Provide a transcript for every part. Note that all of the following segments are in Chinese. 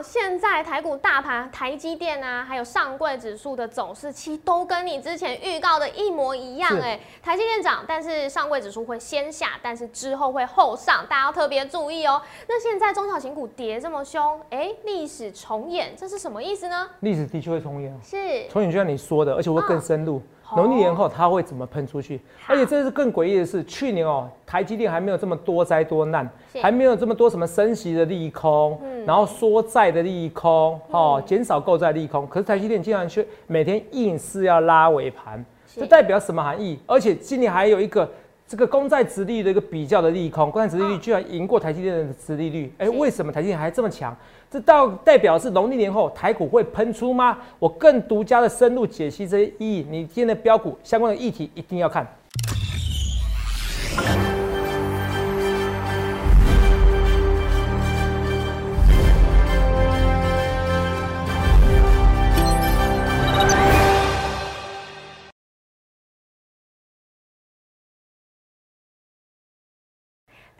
长，现在台股大盘、台积电啊，还有上柜指数的走势，其实都跟你之前预告的一模一样。是哎，台积电涨，但是上柜指数会先下，但是之后会后上，大家要特别注意哦。那现在中小型股跌这么凶，哎，历史重演，这是什么意思呢？历史的确会重演哦，是重演就像你说的，而且会更深入。农历年后它会怎么喷出去？而且这是更诡异的是，去年哦，台积电还没有这么多灾多难，是还没有这么多什么升息的利空，嗯然后缩债的利空，哦，减少购债利空。可是台积电竟然却每天硬是要拉尾盘，是这代表什么含义？而且今年还有一个。这个公债值利率的一个比较的利空，公债值利率居然赢过台积电的值利率，哎、是为什么台积电还这么强？这到代表是农历年后台股会喷出吗？我更独家的深入解析这些意义，你今天的标股相关的议题一定要看。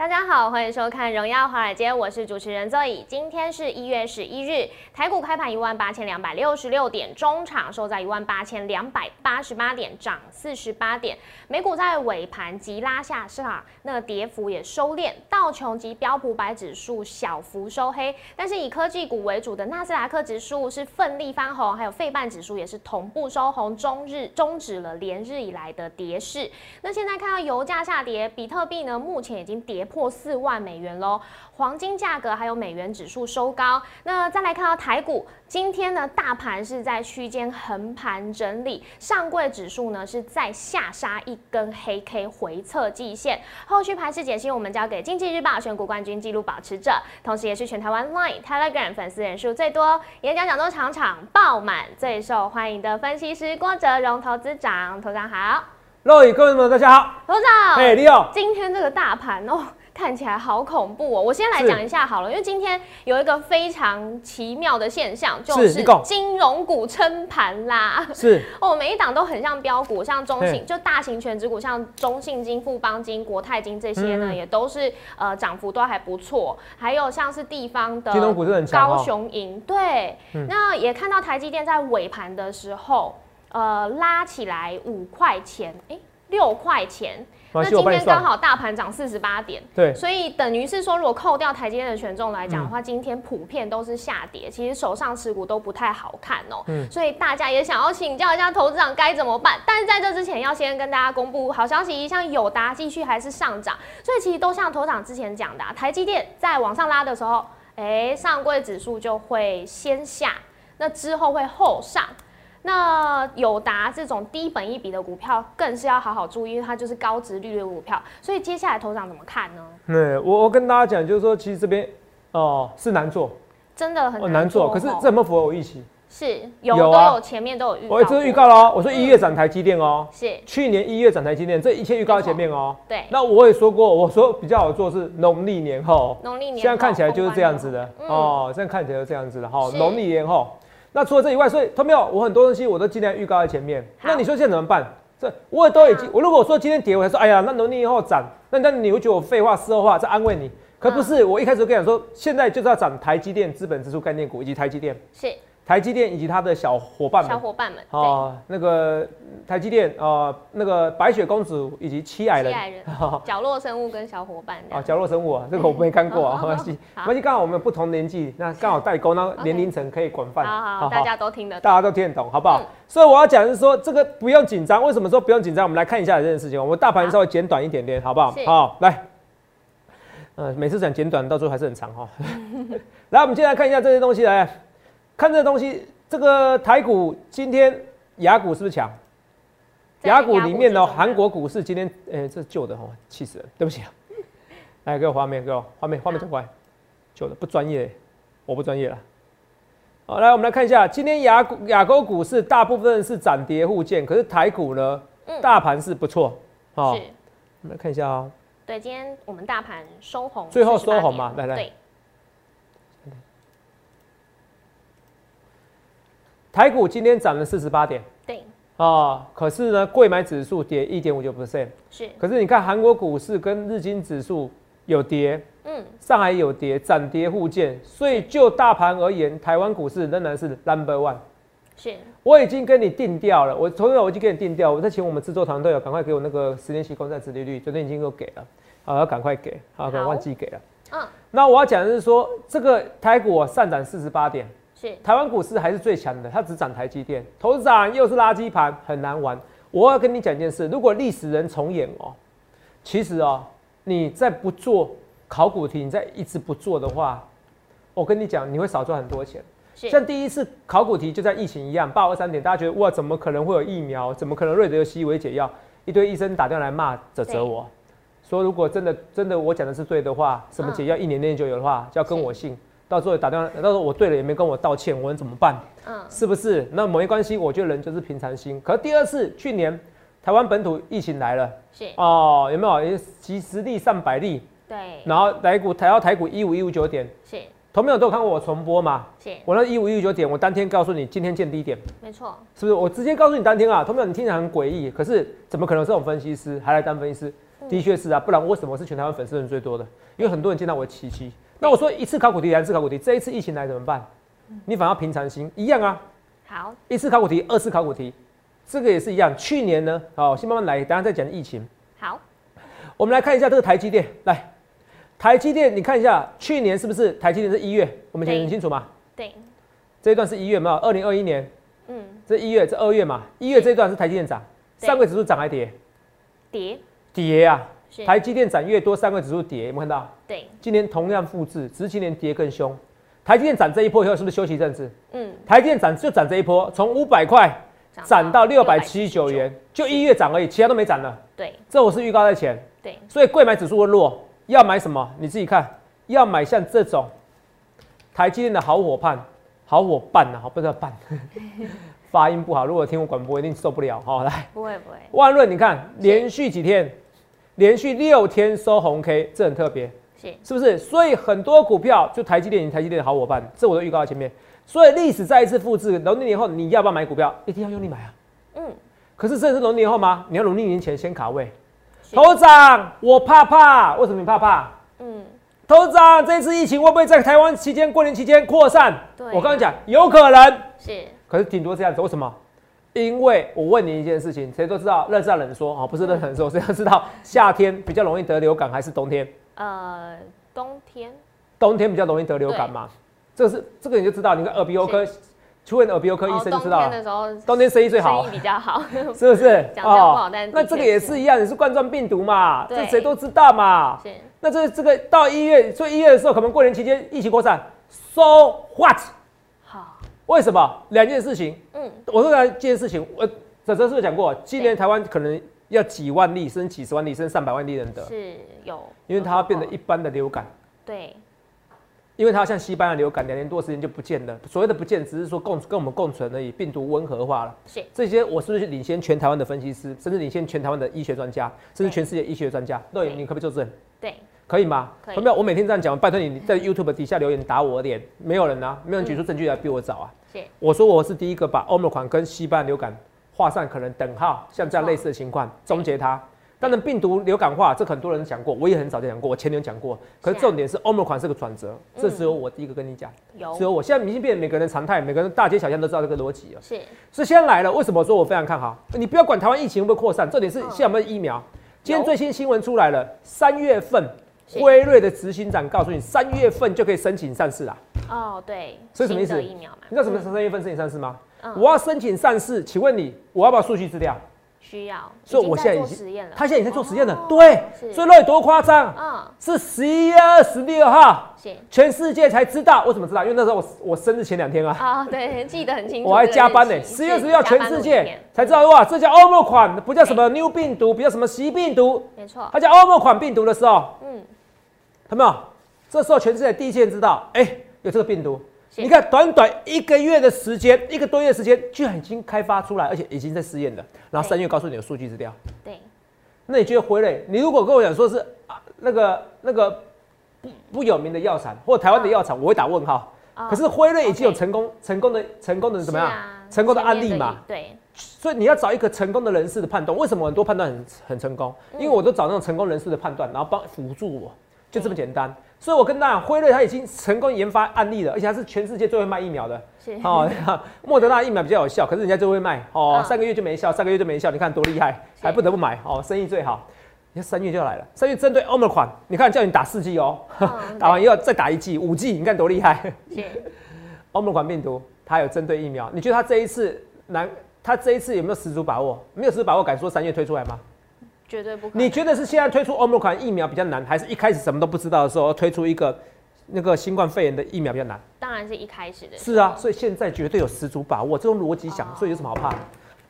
大家好，欢迎收看《荣耀华尔街》，我是主持人 Zoe。今天是一月十一日，台股开盘一万八千两百六十六点，中场收在一万八千两百八十八点，涨四十八点。美股在尾盘急拉下市场，那跌幅也收敛，道琼及标普百指数小幅收黑，但是以科技股为主的纳斯达克指数是奋力翻红，还有费半指数也是同步收红，终日终止了连日以来的跌势。那现在看到油价下跌，比特币呢目前已经跌破四万美元喽，黄金价格还有美元指数收高。那再来看到台股，今天呢大盘是在区间横盘整理，上柜指数呢是在下杀一根黑 K 回测季线。后续盘势解析我们交给经济日报选股冠军纪录保持者，同时也是全台湾 Line、Telegram 粉丝人数最多、演讲讲座场场爆满、最受欢迎的分析师郭哲荣投资长，投长好，各位各位们，大家好，头长，哎，你好，今天这个大盘哦，看起来好恐怖哦。我先来是讲一下好了，因为今天有一个非常奇妙的现象，就是金融股撑盘啦。是 哦，每一档都很像标股，像中信就大型全指股，像中信金、富邦金、国泰金这些呢，嗯也都是呃涨幅都还不错。还有像是地方的金融股是很高雄银，对，嗯那也看到台积电在尾盘的时候，呃，拉起来五块钱，哎、六块钱。那今天刚，好大盘涨四十八点，对，所以等于是说，如果扣掉台积电的权重来讲的嗯话，今天普遍都是下跌，其实手上持股都不太好看哦、嗯所以大家也想要请教一下投资长该怎么办。但是在这之前，要先跟大家公布好消息，像友达继续还是上涨，所以其实都像头长之前讲的、啊，台积电在往上拉的时候，哎、上柜指数就会先下，那之后会后上。那友达这种低本一比的股票，更是要好好注意，因为它就是高值率的股票。所以接下来头长怎么看呢？嗯，我我跟大家讲，就是说，其实这边哦是难做，真的很哦难做，哦可是这有没有符合我预期？是有有啊都有前面都有预告过，我这是预告喽，我说一月涨台积电哦，是去年一月涨台积电，这一切预告在前面哦。对那我也说过，我说比较好做是农历年后，农历年后，现在看起来就是这样子的嗯哦，现在看起来就是这样子的哈。是农历年后，那除了这以外，所以他没有，我很多东西我都尽量预告在前面。那你说现在怎么办？这我也都已经嗯，我如果说今天跌，我还说哎呀，那农历以后涨，那那你会觉得我废话、事后话在安慰你？可不嗯是，我一开始就跟你讲说，现在就是要涨台积电、资本支出概念股以及台积电、是台积电以及它的小伙伴们小。伙伴们，对，哦，那个台积电，呃，那个白雪公主以及七矮人七，矮 人角落生物跟小伙伴这啊，样，角落生物啊，这个我没看过啊，好 没关系，好没关系，刚好我们不同年纪，那刚好代沟，那年龄层可以广泛，好好，大家都听得懂，大家都听得懂，好不好嗯？所以我要讲的是说，这个不用紧张。为什么说不用紧张？我们来看一下这件事情。我们大盘稍微简短一点点，好不好是？好，来，呃，每次讲简短，到最后还是很长哈。来，我们接下来看一下这些东西，来看这些东西。这个台股今天雅股是不是强？在雅股里面呢，之中韩国股市今天，哎、这是旧的哦，气死了，对不起啊。来，给我画面，给我画面，画面转过来，旧的不专业，我不专业了。好，来我们来看一下，今天雅股亚洲股市大部分是涨跌互见，可是台股呢，嗯大盘是不错。好、是，我们来看一下啊、对，今天我们大盘收红，最后收红嘛点来来对，台股今天涨了四十八点。对，啊，可是呢，贵买指数跌一点五九。percent，是，可是你看韩国股市跟日经指数有跌，嗯，上海有跌，涨跌互见，所以就大盘而言，台湾股市仍然是 number one。是。我已经跟你定调了，我昨天我已经跟你定调，我在请我们制作团队啊，赶快给我那个十年期公债殖利率，昨天已经给我给了，好，要赶快给，好，赶快忘记给了。嗯，那我要讲的是说，这个台股啊上涨四十八点，是台湾股市还是最强的，它只涨台积电，投资涨又是垃圾盘，很难玩。我要跟你讲一件事，如果历史人重演哦，其实哦，你再不做考古题，你再一直不做的话，我跟你讲，你会少赚很多钱。像第一次考古题就在疫情一样，八二三点，大家觉得哇，怎么可能会有疫苗？怎么可能瑞德有西维解药？一堆医生打电话来骂泽泽我，说如果真的真的我讲的是对的话，什么解药一年内就有的话，就要跟我姓。到时候打电话，到时候我对了也没跟我道歉，我能怎么办？嗯是不是？那没关系，我觉得人就是平常心。可是第二次去年台湾本土疫情来了是哦，有没有？也几十例上百例，对然后台股台到台股一五一五九点，是同朋友都有看过我重播嘛？是我那一五一五九点，我当天告诉你今天见低点。没错是不是？我直接告诉你当天啊，同学们，你听起来很诡异，可是怎么可能这种分析师还来当分析师？的确是啊，不然为什么我是全台湾粉丝人最多的？因为很多人见到我的奇迹。那我说一次考古题，两次考古题，这一次疫情来怎么办？你反而平常心一样啊，好一次考古题，二次考古题，这个也是一样。去年呢，好，先慢慢来，等下再讲疫情。好我们来看一下这个台积电，来，台积电，你看一下，去年是不是台积电是一月？我们讲得很清楚嘛？对这一段是一月嘛？二零二一年嗯这一月，这二月嘛？一月这一段是台积电涨，对上个指数涨还跌？跌跌啊！是台积电涨越多，上柜指数跌，有没有看到？对今年同样复制，只是今年跌更凶。台积电涨这一波以后，是不是休息一阵子？嗯台积电涨就涨这一波，从五百块涨到六百七十九元，就一月涨而已，其他都没涨了。对这我是预告在前，对所以贵买指数会弱，要买什么？你自己看，要买像这种台积电的好伙伴、好伙伴啊，好不知道伴，发音不好，如果听我广播一定受不了。好，来。不会不会万润，你看连续几天，连续六天收红 K，这很特别，是是不是？所以很多股票就台积电，台积电的好伙伴，这我都预告在前面。所以历史再一次复制，农历年后你要不要买股票？一定要用力买啊！嗯可是这是农历年后吗？你要农历年前先卡位。是头长，我怕怕，为什么你怕怕？嗯头长，这次疫情会不会在台湾期间过年期间扩散？对啊我刚刚讲有可能，是可是顶多这样子，为什么？因为我问你一件事情，谁都知道，热胀冷缩啊，不是热胀冷缩，谁都知道夏天比较容易得流感还是冬天？呃冬天冬天比较容易得流感嘛？这个是这个你就知道，你看耳鼻喉科，去问耳鼻喉科医生就知道冬天的时候冬天生意最好生意，比较好是不是？讲不好但的那这个也是一样，也是冠状病毒嘛，对这谁都知道嘛。是那这这个到一月，所以一月的时候，可能过年期间疫情扩散，so what？好为什么？两件事情，嗯我说两件事情，我哲哲是不是讲过，今年台湾可能要几万例，甚至几十万例，甚至上百万例人得，是有因为它要变得一般的流感，对因为它像西班牙流感，两年多时间就不见了。所谓的不见，只是说共跟我们共存而已，病毒温和化了。是这些我是不是领先全台湾的分析师，甚至领先全台湾的医学专家，甚至全世界医学专家？对，对你可不可以作证？对可以吗？可以有没有？我每天这样讲，拜托你在 YouTube 底下留言打我的脸，没有人啊，没有人举出证据来逼我找啊。是我说我是第一个把欧盟款跟西班牙流感画上可能等号，像这样类似的情况，终结它。当然，病毒流感化，这很多人讲过，我也很早就讲过，我前年讲过。可是重点是欧盟款是个转折，这嗯只有我第一个跟你讲，有只有我现在已经变成每个人的常态，每个人大街小巷都知道这个逻辑了。是所以现在来了，为什么说我非常看好？你不要管台湾疫情会不会扩散，重点是嗯现在有没有疫苗。今天最新新闻出来了，三月份是辉瑞的执行长告诉你，三月份就可以申请上市啦。哦对，所以什么意思疫苗嘛，你知道什么是三月份申请上市吗？嗯我要申请上市，请问你我要不要数据资料？需要，所以我现在已经做实验了，他现在已经在做实验了，哦对，所以那有多夸张？嗯是十一月二十六号，全世界才知道。我怎么知道？因为那时候我我生日前两天啊，啊对，记得很清楚，我还加班呢。十一月十六号全世界才知道哇，这叫欧盟款，不叫什么 new 病毒，不叫什么习病毒，没错，它叫欧盟款病毒的时候，嗯看到没有？这时候全世界第一件知道，哎、有这个病毒。你看，短短一个月的时间，一个多月的时间，居然已经开发出来，而且已经在试验了。然后三月告诉你有数据资料，对那你觉得辉瑞？你如果跟我讲说是啊那个那个不不有名的药厂或台湾的药厂，我会打问号。啊可是辉瑞已经有成功成功的成功的怎么样？啊成功的案例嘛？对所以你要找一个成功的人士的判断。为什么很多判断很很成功？因为我都找那种成功人士的判断，然后帮辅助我，就这么简单。所以我跟大家讲，辉瑞它已经成功研发案例了，而且它是全世界最会卖疫苗的。是哦，莫德纳疫苗比较有效，可是人家就会卖哦，嗯三个月就没效，三个月就没效，你看多厉害，还不得不买哦，生意最好。你看三月就要来了，三月针对 Omicron，你看叫你打四剂哦，嗯 打完以后再打一剂，五剂，你看多厉害。是 Omicron 病毒它有针对疫苗，你觉得它这一次难？它这一次有没有十足把握？没有十足把握，敢说三月推出来吗？绝对不可能。你觉得是现在推出 Omicron 疫苗比较难，还是一开始什么都不知道的时候推出一个那个新冠肺炎的疫苗比较难？当然是一开始的是啊，所以现在绝对有十足把握，这种逻辑想哦，所以有什么好怕的？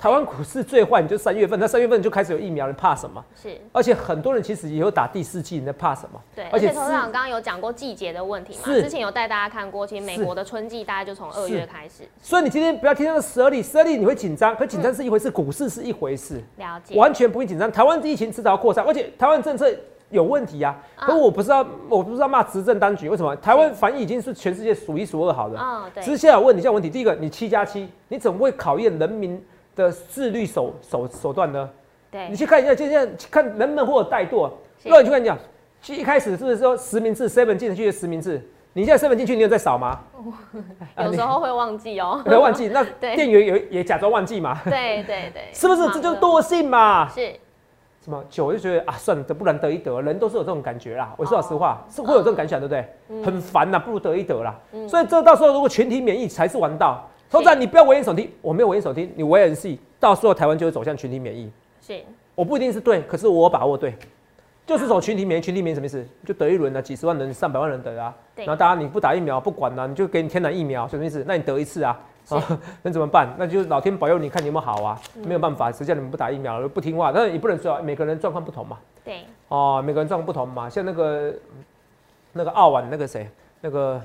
台湾股市最坏，你就三月份，那三月份就开始有疫苗，你怕什么？是而且很多人其实也有打第四季，你在怕什么？对，而且是而且投事长刚刚有讲过季节的问题嘛，之前有带大家看过，其实美是国的春季大概就从二月开始所以你今天不要听那个十二例，十二例你会紧张，可紧张是一回事，股市是一回事，了解，完全不会紧张。台湾疫情迟早要扩散，而且台湾政策有问题啊。啊可我不知道，我不知道骂执政当局为什么？台湾防疫已经是全世界数一数二好的，嗯，对只是，现在有问你，现在问题。第一个，你七加七，你怎么会考验人民的自律手手手段呢？对你，去看一下，就现在看人们或者怠惰。是那你去看讲，其实一开始是不是说实名制，seven 进去的实名制？你现在 seven 进去，你有在扫吗？啊有时候会忘记哦你。不要忘记，那 对店员也也假装忘记嘛，对对对，是不是？这就惰性嘛。是什么久就觉得啊，算了，得不然得一得，人都是有这种感觉啦。我说老实话，哦是会有这种感想，对不对？嗯很烦呐，不如得一得啦。所以这到时候如果全体免疫才是王道。通常你不要危言耸听，我没有危言耸听，你危言细，到时候台湾就会走向群体免疫。是，我不一定是对，可是我把握对，就是走群体免疫，群体免疫什么意思？就得一轮啊，几十万人、上百万人得啊，对。然后大家你不打疫苗不管了、你就给你天然疫苗，什么意思？那你得一次啊，那怎么办？那就老天保佑你看你有没有好啊，嗯。没有办法，谁叫你们不打疫苗，不听话，但是也不能说每个人状况不同嘛，对，哦，每个人状况不同嘛，像那个那个澳网那个谁，那个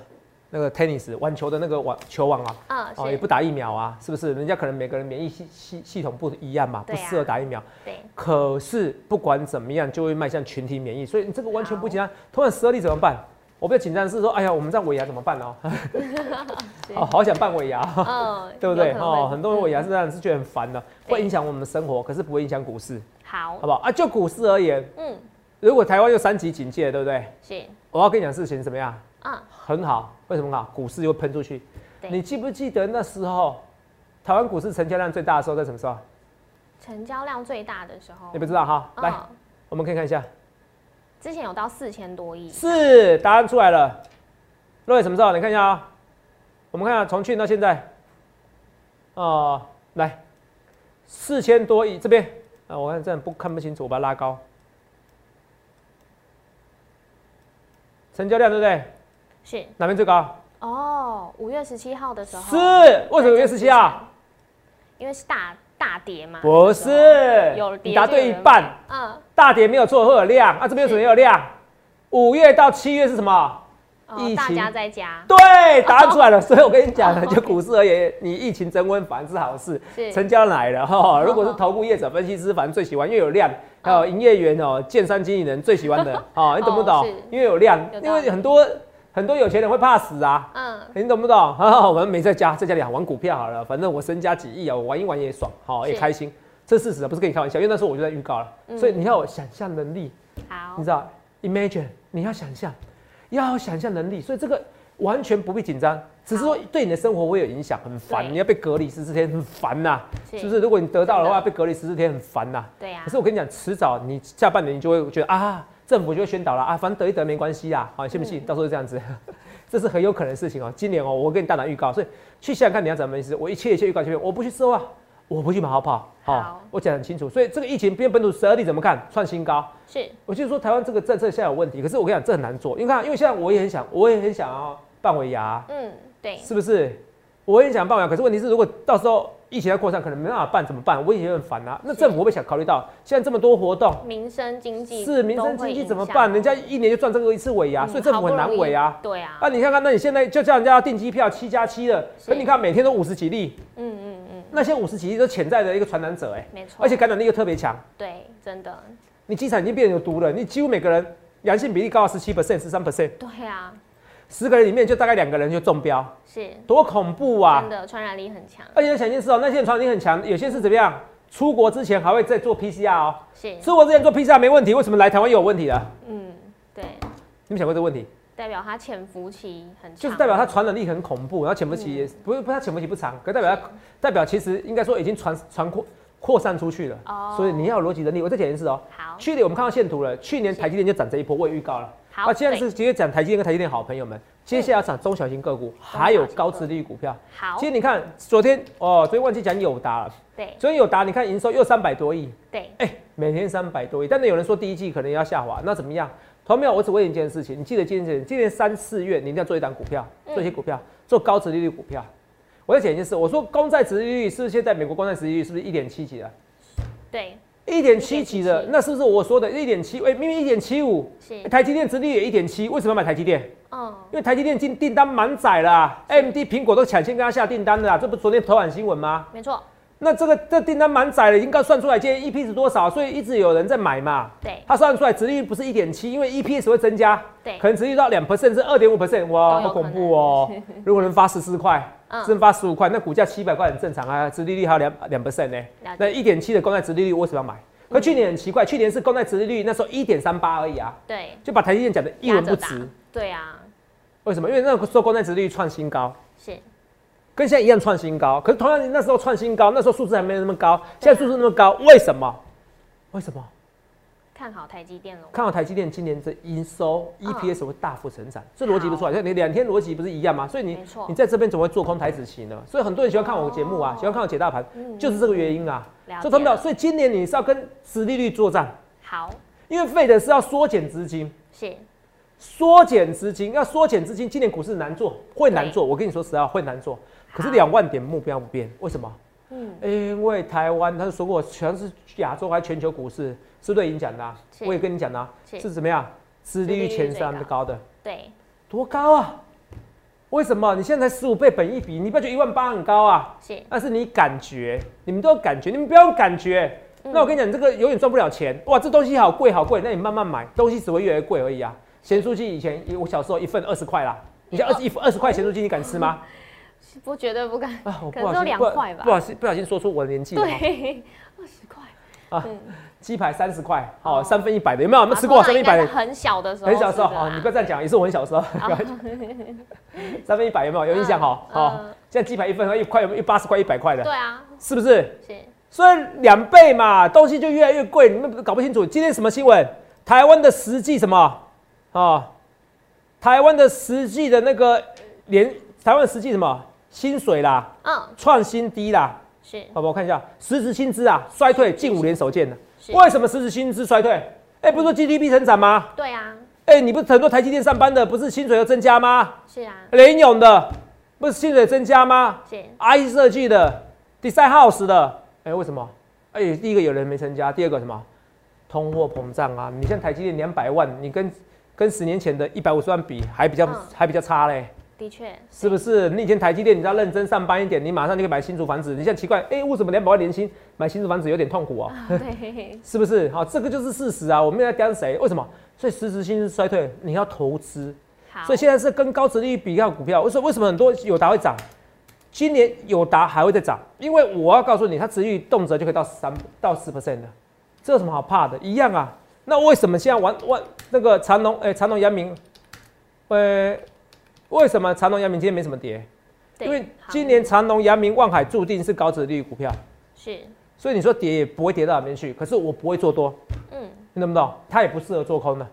那个 tennis 网球的那个网球网啊，嗯，哦，也，不打疫苗啊，是不是？人家可能每个人免疫系系系统不一样嘛，不适合打疫苗。对，可是不管怎么样，就会迈向群体免疫，所以你这个完全不紧张。突然十二例怎么办？我比较紧张的是说，哎呀，我们这样尾牙怎么办哦？哦，好想办尾牙，嗯，对不对？哦，很多人尾牙是这样，是觉得很烦的，对会影响我们的生活，可是不会影响股市，好好，不好？啊，就股市而言，嗯，如果台湾有三级警戒，对不对？是，我要跟你讲事情怎么样？嗯，很好，为什么好？股市又喷出去。对你记不记得那时候台湾股市成交量最大的时候在什么时候？成交量最大的时候，你不知道哈？来，嗯，我们可以看一下。之前有到四千多亿，是，答案出来了。各位什么时候？你看一下啊、我们看下从去年到现在，哦、来，四千多亿这边啊，我看这样不看不清楚，我把它拉高。成交量对不对？是，哪边最高？哦，五月十七号的时候，是，为什么五月十七号？因为是大大跌嘛，不是，有答对一半，嗯，大跌没有错，会有量。啊，这边有什么有量？五月到七月是什么？哦疫情大家在家，对，答案出来了。所以我跟你讲了，哦就股市而言，你疫情升温反而是好事，成交来了哈。如果是头部业者、分析师，反正最喜欢，因为有量，还有营业员哦、建商经理人最喜欢的哦，你懂不懂？因为有量，因为很多很多有钱人会怕死啊。嗯，你懂不懂？哈，我们没在家，在家里玩股票好了，反正我身家几亿啊，我玩一玩也爽，好也是开心。这事实啊，不是跟你开玩笑，因为那时候我就在预告了，嗯。所以你要有想象能力，好。你，知道，imagine，你要想象，要有想象能力，所以这个完全不必紧张，只是说对你的生活会有影响，很烦，你要被隔离十四天，很烦呐、是。是不是？如果你得到的话，的。被隔离十四天很烦呐、对呀可，是我跟你讲，迟早你下半年你就会觉得啊，政府就会宣导了啊，反正得一得没关系啊，好，信不信？嗯到时候就这样子，这是很有可能的事情哦。今年哦，我跟你大胆预告，所以去想想看你要怎么意思。我一切一切预告前面，我不去收啊，我不去马后炮，好、好我讲得很清楚。所以这个疫情变本土十二例怎么看？创新高。是我就是说台湾这个政策现在有问题，可是我跟你讲，这很难做，因为看，因为现在我也很想，我也很想要办尾牙，嗯，对，是不是？我也想办尾牙，可是问题是，如果到时候疫情在扩散，可能没办法办，怎么办？我也很烦啊。那政府会不会想考虑到，现在这么多活动，民生经济是民生经济怎么办？人家一年就赚这个一次尾牙，嗯所以政府很难尾啊。对啊，啊，你看看，那你现在就叫人家要订机票七加七了，是。可你看每天都五十几例，嗯嗯嗯，那些五十几例都潜在的一个传染者，哎，没错，而且感染力又特别强。对，真的，你机场已经变成有毒了，你几乎每个人阳性比例高到十七 percent、十三。percent，对啊，十个人里面就大概两个人就中标，是多恐怖啊真！的传染力很强，而且你想一件事哦，那些人传染力很强，有些是怎么样？出国之前还会再做 PCR 哦，是，出国之前做 PCR 没问题，为什么来台湾又有问题了？嗯，对，你们想过这个问题？代表它潜伏期很长，就是代表它传染力很恐怖，然后潜伏期也不是不是它潜伏期不长，可代表它代表其实应该说已经传传扩扩散出去了。哦所以你要有逻辑能力。我再讲一次哦，好，去年我们看到线图了，去年台积电就涨这一波，我也预告了。好啊，现在是直接讲台积电跟台积电好朋友们，接下来要涨中小型个股，还有高值利率股票。好其，实你看昨天哦，昨天忘记讲友达了，对昨天友达你看营收又三百多亿，对，哎、每天三百多亿，但是有人说第一季可能要下滑，那怎么样？同没有？我只问你一件事情，你记得今年今年三四月你一定要做一档股票，做一些股票，做高值利率股票。我要讲一件事，我说公债值利率是不是现在美国公债值利率是不是一点七几啊？对，一点七几的那是不是我说的一点七？哎，明明一点七五，台积电殖利率也一点七，为什么要买台积电？哦，因为台积电订订单满载了啊，AMD、苹果都抢先跟他下订单了啦，这不昨天头版新闻吗？没错，那这个这订单满载了，已经告算出来今天 EP 是多少，所以一直有人在买嘛。对，他算出来殖利率不是一点七，因为 EPS 会增加，对可能殖利率到两 percent 是二点五 percent，哇，好恐怖哦！如果能发十四块，嗯真发十五块，那股价七百块很正常啊，殖利率还有两两 percent 呢。那一点七的公债殖利率为什么要买？可去年很奇怪，去年是公债殖利率那时候一点三八而已啊，对，就把台积电讲的一文不值打。对啊，为什么？因为那个时候公债殖利率创新高，是，跟现在一样创新高。可是同样那时候创新高，那时候数字还没有那么高，现在数字那么高，为什么？为什么？看好台积电了，看好台积电今年的营收嗯 EPS 会大幅成长，这逻辑不出来。你两天逻辑不是一样吗？所以你你在这边怎么会做空台子期呢？所以很多人喜欢看我节目啊，哦喜欢看我解大盘，嗯就是这个原因啊。了所以同没有？解了，所以今年你是要跟殖利率作战，好，因为费的是要缩减资金，是，缩减资金要缩减资金，今年股市难做，会难做。我跟你说实话，会难做。可是好两万点目标不变，为什么？嗯，因为台湾他说过，全是亚洲还全球股市，是对影响的、啊？我也跟你讲的、啊，是是怎么样？殖利率前三的高的，对，多高啊？为什么？你现在才十五倍本一比，你不要觉得一万八很高啊？是，但是你感觉，你们都有感觉，你们不要用感觉。嗯那我跟你讲，你这个永远赚不了钱。哇，这东西好贵好贵，那你慢慢买，东西只会越来越贵而已啊。咸酥鸡以前我小时候一份二十块啦，你像二十一份二十块咸酥鸡，你敢吃吗？不绝对不敢，啊，我不小心不两块吧不好心不小心说出我的年纪了。对，二十块，啊嗯，鸡排三十块，哦，哦三分一百的，有没有？有没吃过三分一百的？很小的时候，很小时候，吃的啦哦，你不要这样讲，也是我很小时候。三分一百有没有？有印象哈？嗯哦嗯，现在鸡排一份一块有没有？八十块、一百块的，对啊，是不是？是，所以两倍嘛，东西就越来越贵，你们搞不清楚。今天什么新闻？台湾的实际什么啊？台湾的实际的那个连台湾的实际什么薪水啦，嗯，创新低啦，是，好不好？我看一下，实质薪资啊，衰退近五年首见的。是，为什么实质薪资衰退？哎、不是说 GDP 成长吗？对啊，哎、你不是很多台积电上班的，不是薪水要增加吗？是啊，联咏的，不是薪水增加吗是，？I 设计的，Design House 的，哎、为什么？哎、第一个有人没增加，第二个什么？通货膨胀啊！你像台积电两百万，你跟跟十年前的一百五十万比，还比较、嗯还比较差嘞，的确，是不是？你以前台积电，你只要认真上班一点，你马上就可以买新竹房子。你现在奇怪，哎、为什么两百万年薪买新竹房子有点痛苦哦、啊 对，是不是？好，这个就是事实啊！我们在讲谁？为什么？所以实质薪资衰退，你要投资。所以现在是跟高值利率比较股票。为什么为什么很多友达会涨？今年友达还会再涨，因为我要告诉你，它值率动辄就可以到三到十 percent 的，这有什么好怕的？一样啊。那为什么现在玩玩那个长隆？哎、长隆、阳明，呃，为什么长隆、阳明今天没什么跌？因为今年长隆、阳明、望海注定是高值利率股票，是，所以你说跌也不会跌到哪边去。可是我不会做多，嗯，你懂不懂？它也不适合做空的，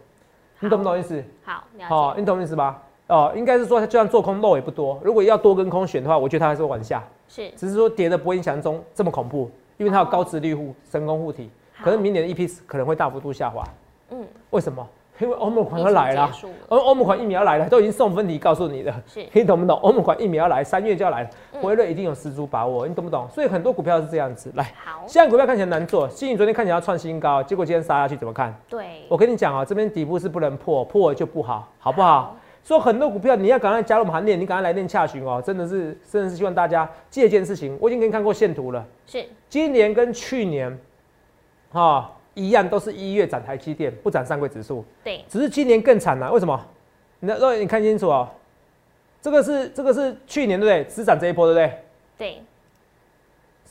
你懂不懂意思？好，好、解，你懂意思吧？哦，应该是说它就算做空漏也不多。如果要多跟空选的话，我觉得它还是会往下，是，只是说跌的不会影响中这么恐怖，因为它有高值率护神功护体。可是明年的 EPS 可能会大幅度下滑，嗯，为什么？因为欧盟款要来了欧欧盟款疫苗要来了，都已经送分题告诉你的，是，你懂不懂？欧盟款疫苗要来，三月就要来了，嗯。辉瑞一定有十足把握，你懂不懂？所以很多股票是这样子。来，好，现在股票看起来难做，新宇昨天看起来要创新高，结果今天杀下去，怎么看？对，我跟你讲啊，这边底部是不能破，破了就不好，好不好？所以很多股票你要赶快加入我们行列，你赶快来练洽询哦，真的是真的是希望大家借一件事情，我已经给你看过线图了，是，今年跟去年，哈、一样都是一月涨台积电，不涨上柜指数，对，只是今年更惨了、为什么？你让你看清楚哦，这个是这个是去年对不对？只涨这一波对不对？对，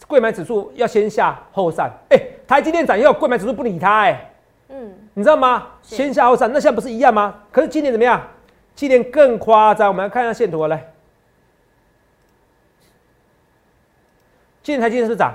贵买指数要先下后上，哎、台积电涨以后，贵买指数不理它、哎。嗯，你知道吗？先下后上，那现在不是一样吗？可是今年怎么样？今年更夸张，我们来看一下线图啊，来，今年台积电是涨，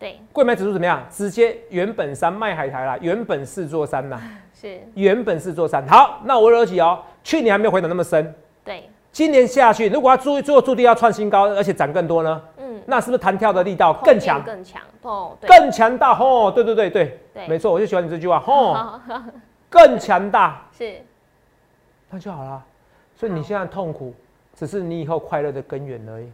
对，贵买指数怎么样？直接原本山卖海苔啦，原本四座山呐，是，原本四座山。好，那我逻辑哦，去年还没有回档那么深，对，今年下去，如果要注最后注定要创新高，而且涨更多呢？嗯，那是不是弹跳的力道更强？更强哦，对，更强大哦，对对对对，对没错，我就喜欢你这句话哦，更强大，是，那就好了。所以你现在痛苦，只是你以后快乐的根源而已。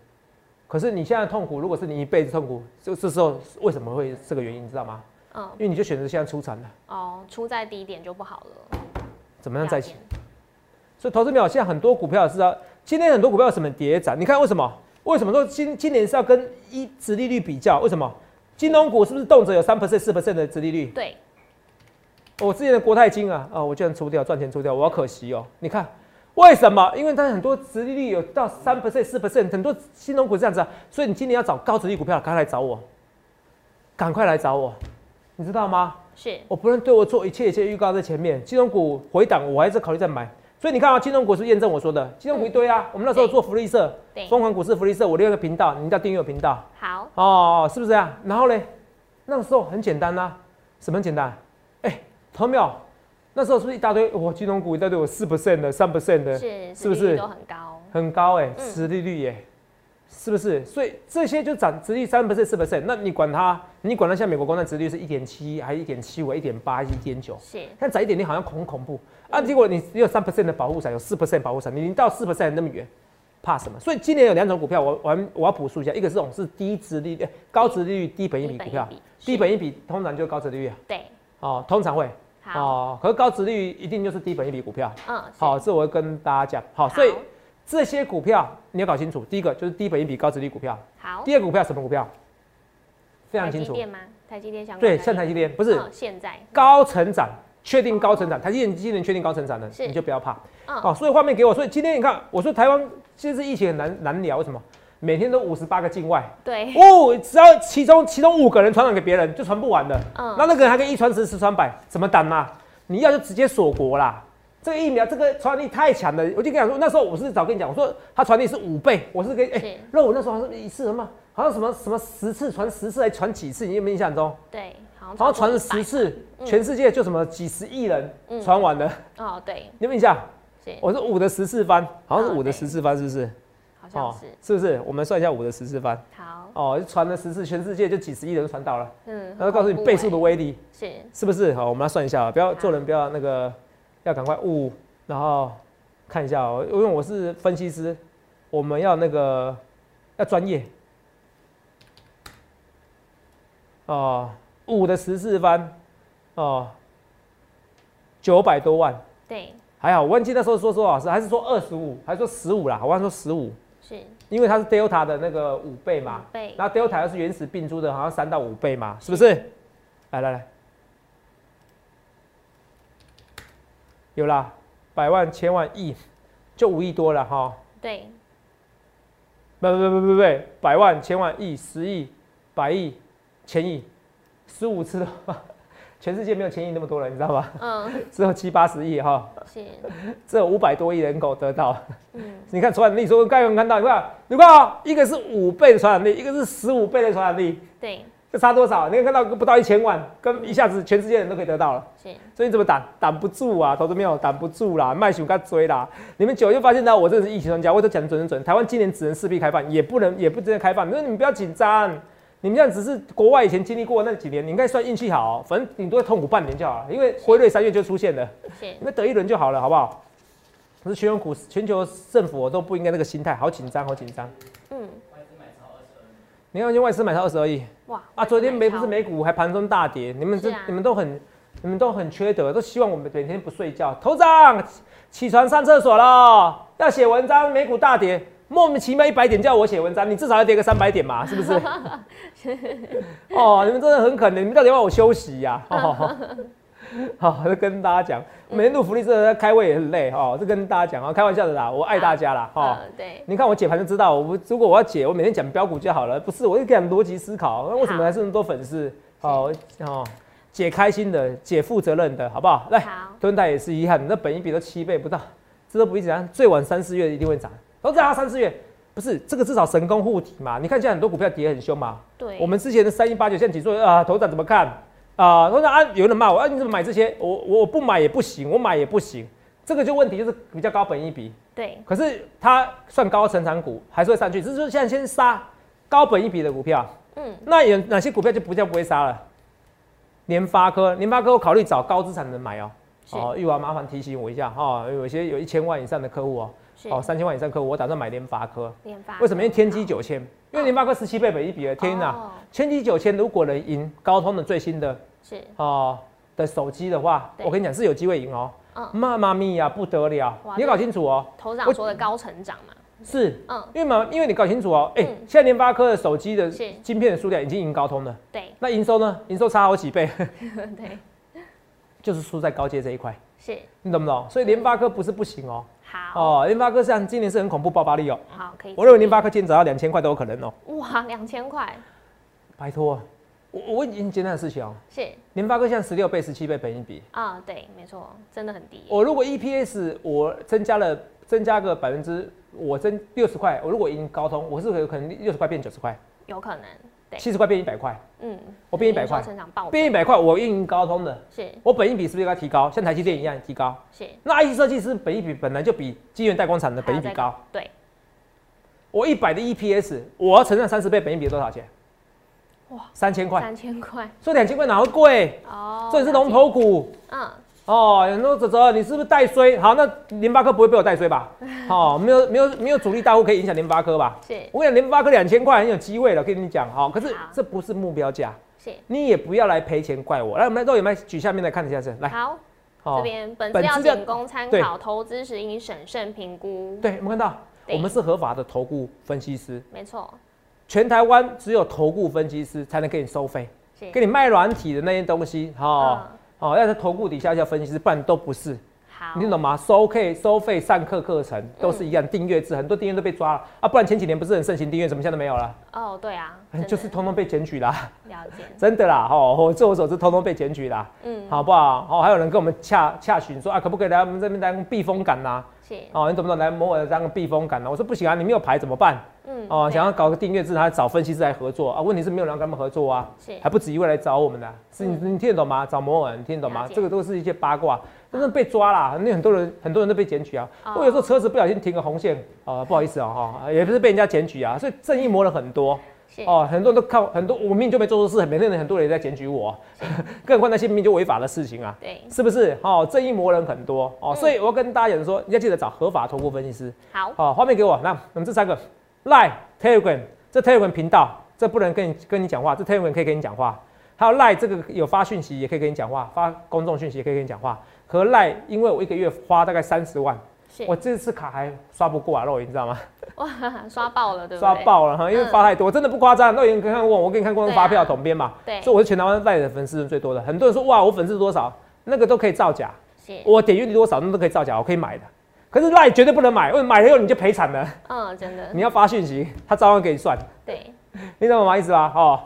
可是你现在痛苦，如果是你一辈子痛苦，就这时候为什么会这个原因，你知道吗？嗯，因为你就选择现在出产了，哦，出在低点就不好了，怎么样再起了？所以投资表现在很多股票是啊，今天很多股票有什么跌涨？你看为什么？为什么说今今年是要跟一殖利率比较？为什么？金融股是不是动辄有三 percent、四 percent 的殖利率？对，我之前的国泰金啊，啊，我居然出掉，赚钱出掉，我好可惜哦。你看为什么？因为它很多殖利率有到三 percent、四 percent，很多金融股是这样子啊。所以你今年要找高殖利率股票，赶快来找我，赶快来找我，你知道吗？是，我不能对我做一切一切预告在前面，金融股回档，我还是考虑再买。所以你看啊，金融股是验证我说的，金融股一堆啊。我们那时候做福利社，对，疯狂股市福利社，我另一个频道，你一定要订阅我频道好，哦，是不是这样？然后呢，那个时候很简单呐、什么很简单？哎，投秒，那时候是不是一大堆？哇，金融股一大堆有四 percent 的、三 percent 的，是，是不是都很高？很高哎、嗯实利率耶、是不是？所以这些就涨殖利率三 percent、四 percent，那你管它？你管它？像美国公债殖利率是一点七，还一点七五、一点八、一点九，是，但涨一点点好像恐恐怖啊！结果你只有三 percent 的保护伞，有四 percent 保护伞，你你到四 percent 那么远，怕什么？所以今年有两种股票，我我我要补述一下，一个是这种是低值利率、呃高值利率、低本益比股票，低本益比通常就是高值利率啊对，哦，通常会好，哦，可是高值率一定就是低本一比股票。嗯，是好，这我会跟大家讲。好，所以这些股票你要搞清楚，第一个就是低本一比高值率股票，好，第二个股票什么股票？非常清楚，台积电吗？台积电相关对，的像台积电不是嗯现在高成长，确定高成长，台积电今年确定高成长的，你就不要怕。嗯好，所以画面给我，所以今天你看，我说台湾现在疫情很难难聊，为什么？每天都五十八个境外，对，哦，只要其中其中五个人传染给别人，就传不完的。嗯那那个人还可以一传十，十传百，怎么挡啊？你要就直接锁国啦。这个疫苗这个传染力太强了，我就跟你讲说，那时候我是早跟你讲，我说它传力是五倍，我是跟哎是，那我那时候好像是一次什么，好像什么什么十次传十次，还传几次？你有没有印象中？对，好像传了超过100十次，嗯全世界就什么几十亿人嗯传完了，哦，对，你有没有印象？我是五的十次方，好像是五的十次方，是不是？好像是，是不是？我们算一下五的十次方。好，哦，传了十次，全世界就几十亿人都传到了。嗯，然后告诉你倍数的威力是，是不是？好，我们来算一下啊，不要做人不要那个，要赶快悟，然后看一下哦，因为我是分析师，我们要那个要专业。哦，五的十次方，哦，九百多万，对，还好，我忘记那时候说说老师，还是说二十五，还是说十五啦？我忘了说十五，是。因为它是 Delta 的那个五倍嘛，五倍。然后 Delta 又是原始病株的，好像三到五倍嘛，是。不是？来来来，有啦，百万、千万、亿，就五亿多了哈。对，不不不不不不，百万、千万、亿、十亿、百亿、千亿，十五次全世界没有千亿那么多人，你知道吗？嗯，只有七八十亿哈，是，只有五百多亿人口得到。嗯，你看传染力，所以我刚刚有看到，你看，你看啊、一个是五倍的传染力，一个是十五倍的传染力，对，这差多少？你看到不到一千万，跟一下子全世界人都可以得到了。是，所以你怎么挡？挡不住啊！投资没有挡不住啦，卖熊该追啦。你们久就发现到我真的是疫情专家，我都讲的准准准。台湾今年只能势必开放，也不能也不真的开放。那你们不要紧张，你们这样只是国外以前经历过那几年，你应该算运气好、反正顶多痛苦半年就好了，因为辉瑞三月就出现了，是你，们得一轮就好了，好不好？可是全球股市、全球政府都不应该那个心态，好紧张，好紧张。嗯，你看，就外资买超二十而已哇，啊！昨天美不是美股还盘中大跌，你们这、是啊你们都很你们都很缺德，都希望我们每天不睡觉。头长起床上厕所了，要写文章，美股大跌，莫名其妙一百点叫我写文章，你至少要跌个三百点嘛，是不是？哦，你们真的很可怜，你们到底要让我休息呀、哦好，就跟大家讲，每天录福利社在开会也很累哦，就跟大家讲啊，开玩笑的啦，我爱大家啦，哦。嗯，对，你看我解盘就知道，我如果我要解，我每天讲标股就好了，不是？我就讲逻辑思考，那为什么还是那么多粉丝？好哦，解开心的，解负责任的，好不好？来，好，敦泰也是遗憾，你那本一比都七倍不到，这都不一定涨，最晚三四月一定会涨。都在它三四月不是这个至少神功护体嘛？你看现在很多股票跌很凶嘛。对，我们之前的三一八九现在指数啊，头涨怎么看啊？头涨啊，有人骂我啊，你怎么买这些？我我不买也不行，我买也不行。这个就问题就是比较高本一比，对，可是它算高成长股，还是会上去，只是说现在先杀高本一比的股票。嗯，那有哪些股票就不叫不会杀了？联发科，联发科我考虑找高资产的人买哦。哦，玉华麻烦提醒我一下哈，有一些有一千万以上的客户哦，哦三千万以上客户，我打算买联发科。联发为什么？因为天玑九千，因为联发科十七倍本一比了，天哪！天玑九千如果能赢高通的最新的是哦的手机的话，我跟你讲是有机会赢哦。妈妈咪呀，不得了！你搞清楚哦。头长说的高成长嘛，是，嗯，因为嘛，因为你搞清楚哦，哎，现在联发科的手机的晶片的数量已经赢高通了，对，那营收呢？营收差好几倍，对，就是输在高阶这一块，是，你懂不懂？所以联发科不是不行哦，好，哦，联发科像今年是很恐怖爆发力哦，好，可以，我认为联发科今天涨到两千块都有可能哦，哇，两千块，拜托。我我已经简单的事情哦，是。联发科现在十六倍、十七倍本一比。啊，对，没错，真的很低。我如果 EPS 我增加了增加个百分之，我增六十块，我如果赢高通，我是有可能六十块变九十块，有可能，对，七十块变一百块，嗯，我变一百块，变一百块，我赢高通的，是，我本益比是不是应该提高？像台积电一样提高？是。那 IC 设计师本益比本来就比晶圆代工厂的本益比高，对。我一百的 EPS，我要乘上三十倍，本益比多少钱？哇，三千块，三千块，说两千块哪会贵？哦，这里是龙头股，嗯，哦，有人说泽泽，你是不是带衰？好，那联发科不会被我带衰吧？好，没有没有没有主力大户可以影响联发科吧？是，我跟你讲，联发科两千块很有机会了，跟你讲，好，可是这不是目标价，是，你也不要来赔钱怪我。来，我们肉眼麦举下面来看一下是，来，好，这边本资料仅供参考，投资时应审慎评估。对，我们看到，我们是合法的投顾分析师，没错。全台湾只有投顾分析师才能给你收费，给你卖软体的那些东西，哈，哦，要是投顾底下叫分析师，不然都不是。好，你懂吗？收 K 收费上课课程都是一样，订阅制很多订阅都被抓了啊，不然前几年不是很盛行订阅，怎么现在都没有了？哦，对啊，就是通通被检举啦。了解。真的啦，哦，我据我所知，通通被检举啦。嗯，好不好？哦，还有人跟我们洽洽询说啊，可不可以来我们这边当避风港呐？是。哦，你懂不懂？来某某当个避风港呢？我说不行啊，你没有牌怎么办？嗯，哦，想要搞个订阅制，他找分析师来合作啊？问题是没有人跟他们合作啊，是还不止一位来找我们的，是你你听得懂吗？找某某你听得懂吗？这个都是一些八卦，真的被抓啦，那很多人很多人都被检举啊。我有时候车子不小心停个红线，啊，不好意思啊，哈，也不是被人家检举啊，所以正义魔人很多，哦，很多人都靠很多，我明明就没做错事，每天很多人在检举我，更何况那些明明就违法的事情啊，对，是不是？哦，正义魔人很多哦，所以我要跟大家讲说，你要记得找合法投顾分析师。好，好，画面给我，那我们这三个。Line Telegram 这 Telegram 频道，这不能跟你跟你讲话，这 Telegram 可以跟你讲话。还有 Line 这个有发讯息，也可以跟你讲话，发公众讯息也可以跟你讲话。和 Line，因为我一个月花大概三十万，我这次卡还刷不过啊，肉眼你知道吗？哇，刷爆了，对不对？刷爆了哈，因为发太多，真的不夸张。肉眼看过，我给你看过发票统编嘛？对，所以我是全台湾 Line 的粉丝人最多的。很多人说哇，我粉丝多少？那个都可以造假。我点阅率多少，那都可以造假，我可以买的。可是赖绝对不能买，因为买了以后你就赔惨了。嗯，真的。你要发讯息，他照样给你算。对，你懂我意思吧？哦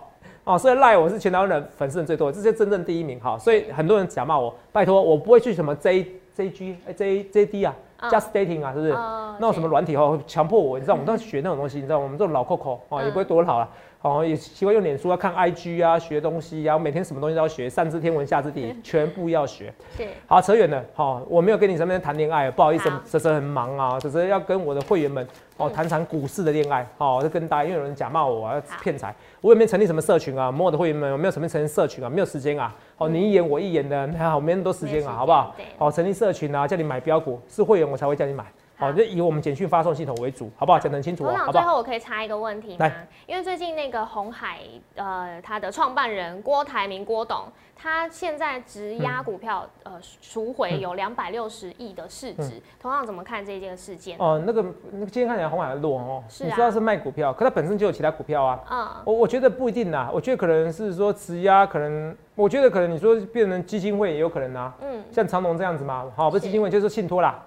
哦，所以赖我是全台湾的粉丝人最多，这是真正第一名哈。所以很多人假骂我，拜托我不会去什么 J J G J J D 啊，Just Dating 啊，是不是？那种什么软体哦，强迫我，你知道我们都学那种东西，你知道我们这种老 Coco 哦，也不会多老了。哦，也喜欢用脸书啊，看 IG 啊，学东西啊，每天什么东西都要学，上知天文下知地，全部要学。是。好，扯远了。好，我没有跟你这边谈恋爱，不好意思，泽泽很忙啊，泽泽要跟我的会员们哦谈谈股市的恋爱。好，就跟大家，因为有人假骂我啊，骗财。我也没成立什么社群啊，我的会员们有没有什么成立社群啊？没有时间啊。哦，你一言我一言的，还 好没那么多时间啊，好不好？好，成立社群啊，叫你买标股，是会员我才会叫你买。好，就以我们简讯发送系统为主，好不好？讲得清楚哦，好不好？最后我可以插一个问题吗？因为最近那个红海，呃，他的创办人郭台铭郭董，他现在直押股票，呃，赎回有两百六十亿的市值，同样怎么看这件事件？哦，那个那个今天看起来红海弱哦，是啊，你说他是卖股票，可他本身就有其他股票啊。嗯，我我觉得不一定啦，我觉得可能是说直押，可能我觉得可能你说变成基金会也有可能啊。嗯，像长隆这样子嘛，好，不是基金会就是信托啦。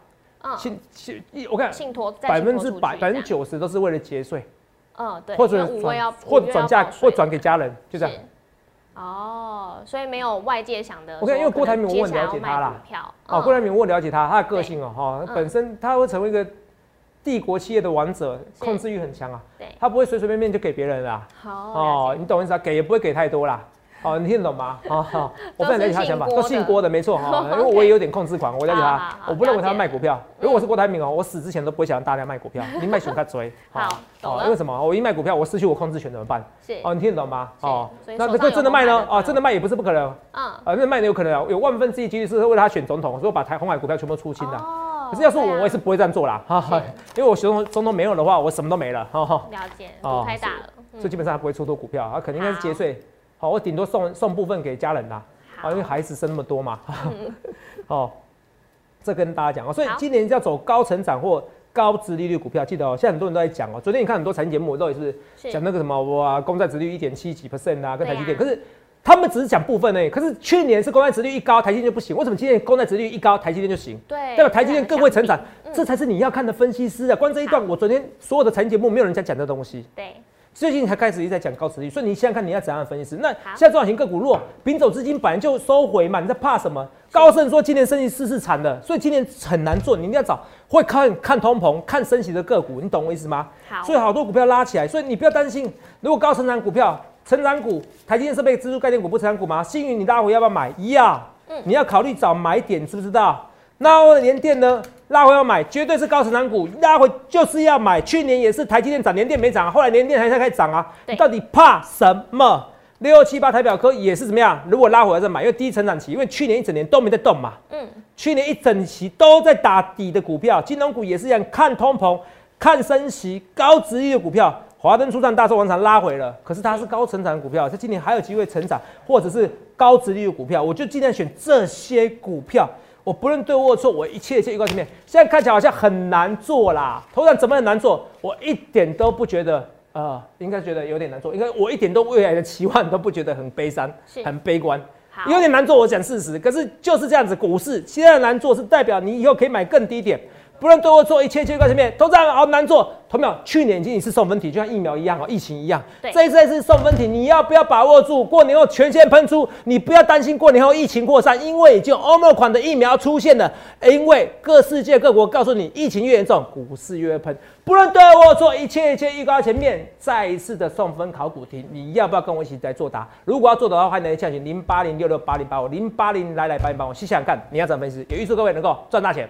信信一，我看信托百分之百百分之九十都是为了节税，嗯，对，或者转或转嫁或转给家人，就这样。哦，所以没有外界想的。我看因为郭台铭我我很了解他啦哦，郭台铭我了解他，他的个性哦，哈，嗯本身他会成为一个帝国企业的王者，控制欲很强啊，对，他不会随随便便就给别人啦，好哦你懂我意思啊？给也不会给太多啦。哦，你听得懂吗？哦，好，我非常了解他的想法，都姓郭的没错哈。因为我也有点控制狂，我了解他好好好，我不认为他卖股票。如果我是郭台铭哦，我死之前都不会想让大家卖股票，你卖熊他追。好哦因为什么？我一卖股票，我失去我控制权怎么办？是哦，你听得懂吗？哦，那这真的卖？呢啊，真的卖也不是不可能。啊，啊，那卖的有可能啊，有万分之一几率是为了他选总统，所以我把台红海股票全部出清的。哦可是要是我，我也是不会这样做啦，哈哈，因为我总统总统没有的话，我什么都没了，哈哈。了解，太大了，嗯所以基本上他不会出多股票，他肯定应该是节税。好，我顶多送送部分给家人啦，啊，因为孩子生那么多嘛。哦，这跟大家讲哦，所以今年要走高成长或高值利率股票，记得哦，现在很多人都在讲哦。昨天你看很多财经节目都也是是讲那个什么哇，公债殖率一点七几 percent 啊，跟台积电，啊可是。他们只是讲部分呢，可是去年是公债殖率一高，台积电就不行。为什么今年公债殖率一高，台积电就行？对，代表台积电更会成长嗯，这才是你要看的分析师啊。光这一段，我昨天所有的财经节目没有人在讲这东西，对，最近才开始一直在讲高值率，所以你想想看你要怎样的分析师？那现在中小型个股弱，平走资金本来就收回嘛，你在怕什么？高盛说今年升息四是惨的，所以今年很难做，你一定要找会看看通膨、看升息的个股，你懂我意思吗？好，所以好多股票拉起来，所以你不要担心，如果高成长股票、成长股、台积电设备、支柱概念股不成长股吗？星云你大回要不要买？要，嗯你要考虑找买点，知不知道？那联电呢？拉回要买，绝对是高成长股，拉回就是要买。去年也是台积电涨，联电没涨啊，后来联电还在开始涨啊。你到底怕什么？六七八台表科也是怎么样？如果拉回来再买，因为低成长期，因为去年一整年都没在动嘛。嗯，去年一整期都在打底的股票，金融股也是一样，看通膨、看升息、高值率的股票。华灯初上，大洲广场拉回了，可是它是高成长的股票，它今年还有机会成长，或者是高值率的股票，我就尽量选这些股票。我不论对或错，我一切一切预告前面。现在看起来好像很难做啦，头上怎么很难做？我一点都不觉得，呃，应该觉得有点难做，应该我一点都未来的期望都不觉得很悲伤，很悲观。好，有点难做，我讲事实。可是就是这样子，股市现在难做，是代表你以后可以买更低点。不论对我做，一切一切预告前面，投资人好难做。同秒，去年已经一次送分题，就像疫苗一样哦，疫情一样。对这一次再次送分题，你要不要把握住？过年后全线喷出，你不要担心过年后疫情扩散，因为已经有欧盟款的疫苗出现了。因为各世界各国告诉你，疫情越严重，股市越会喷。不论对我做，一切一切预告前面，再一次的送分考古题，你要不要跟我一起来作答？如果要作答的话，欢迎来洽询零八零六六八零八五零八零来来八零八五，细想想看你要怎么分析，也预祝各位能够赚大钱。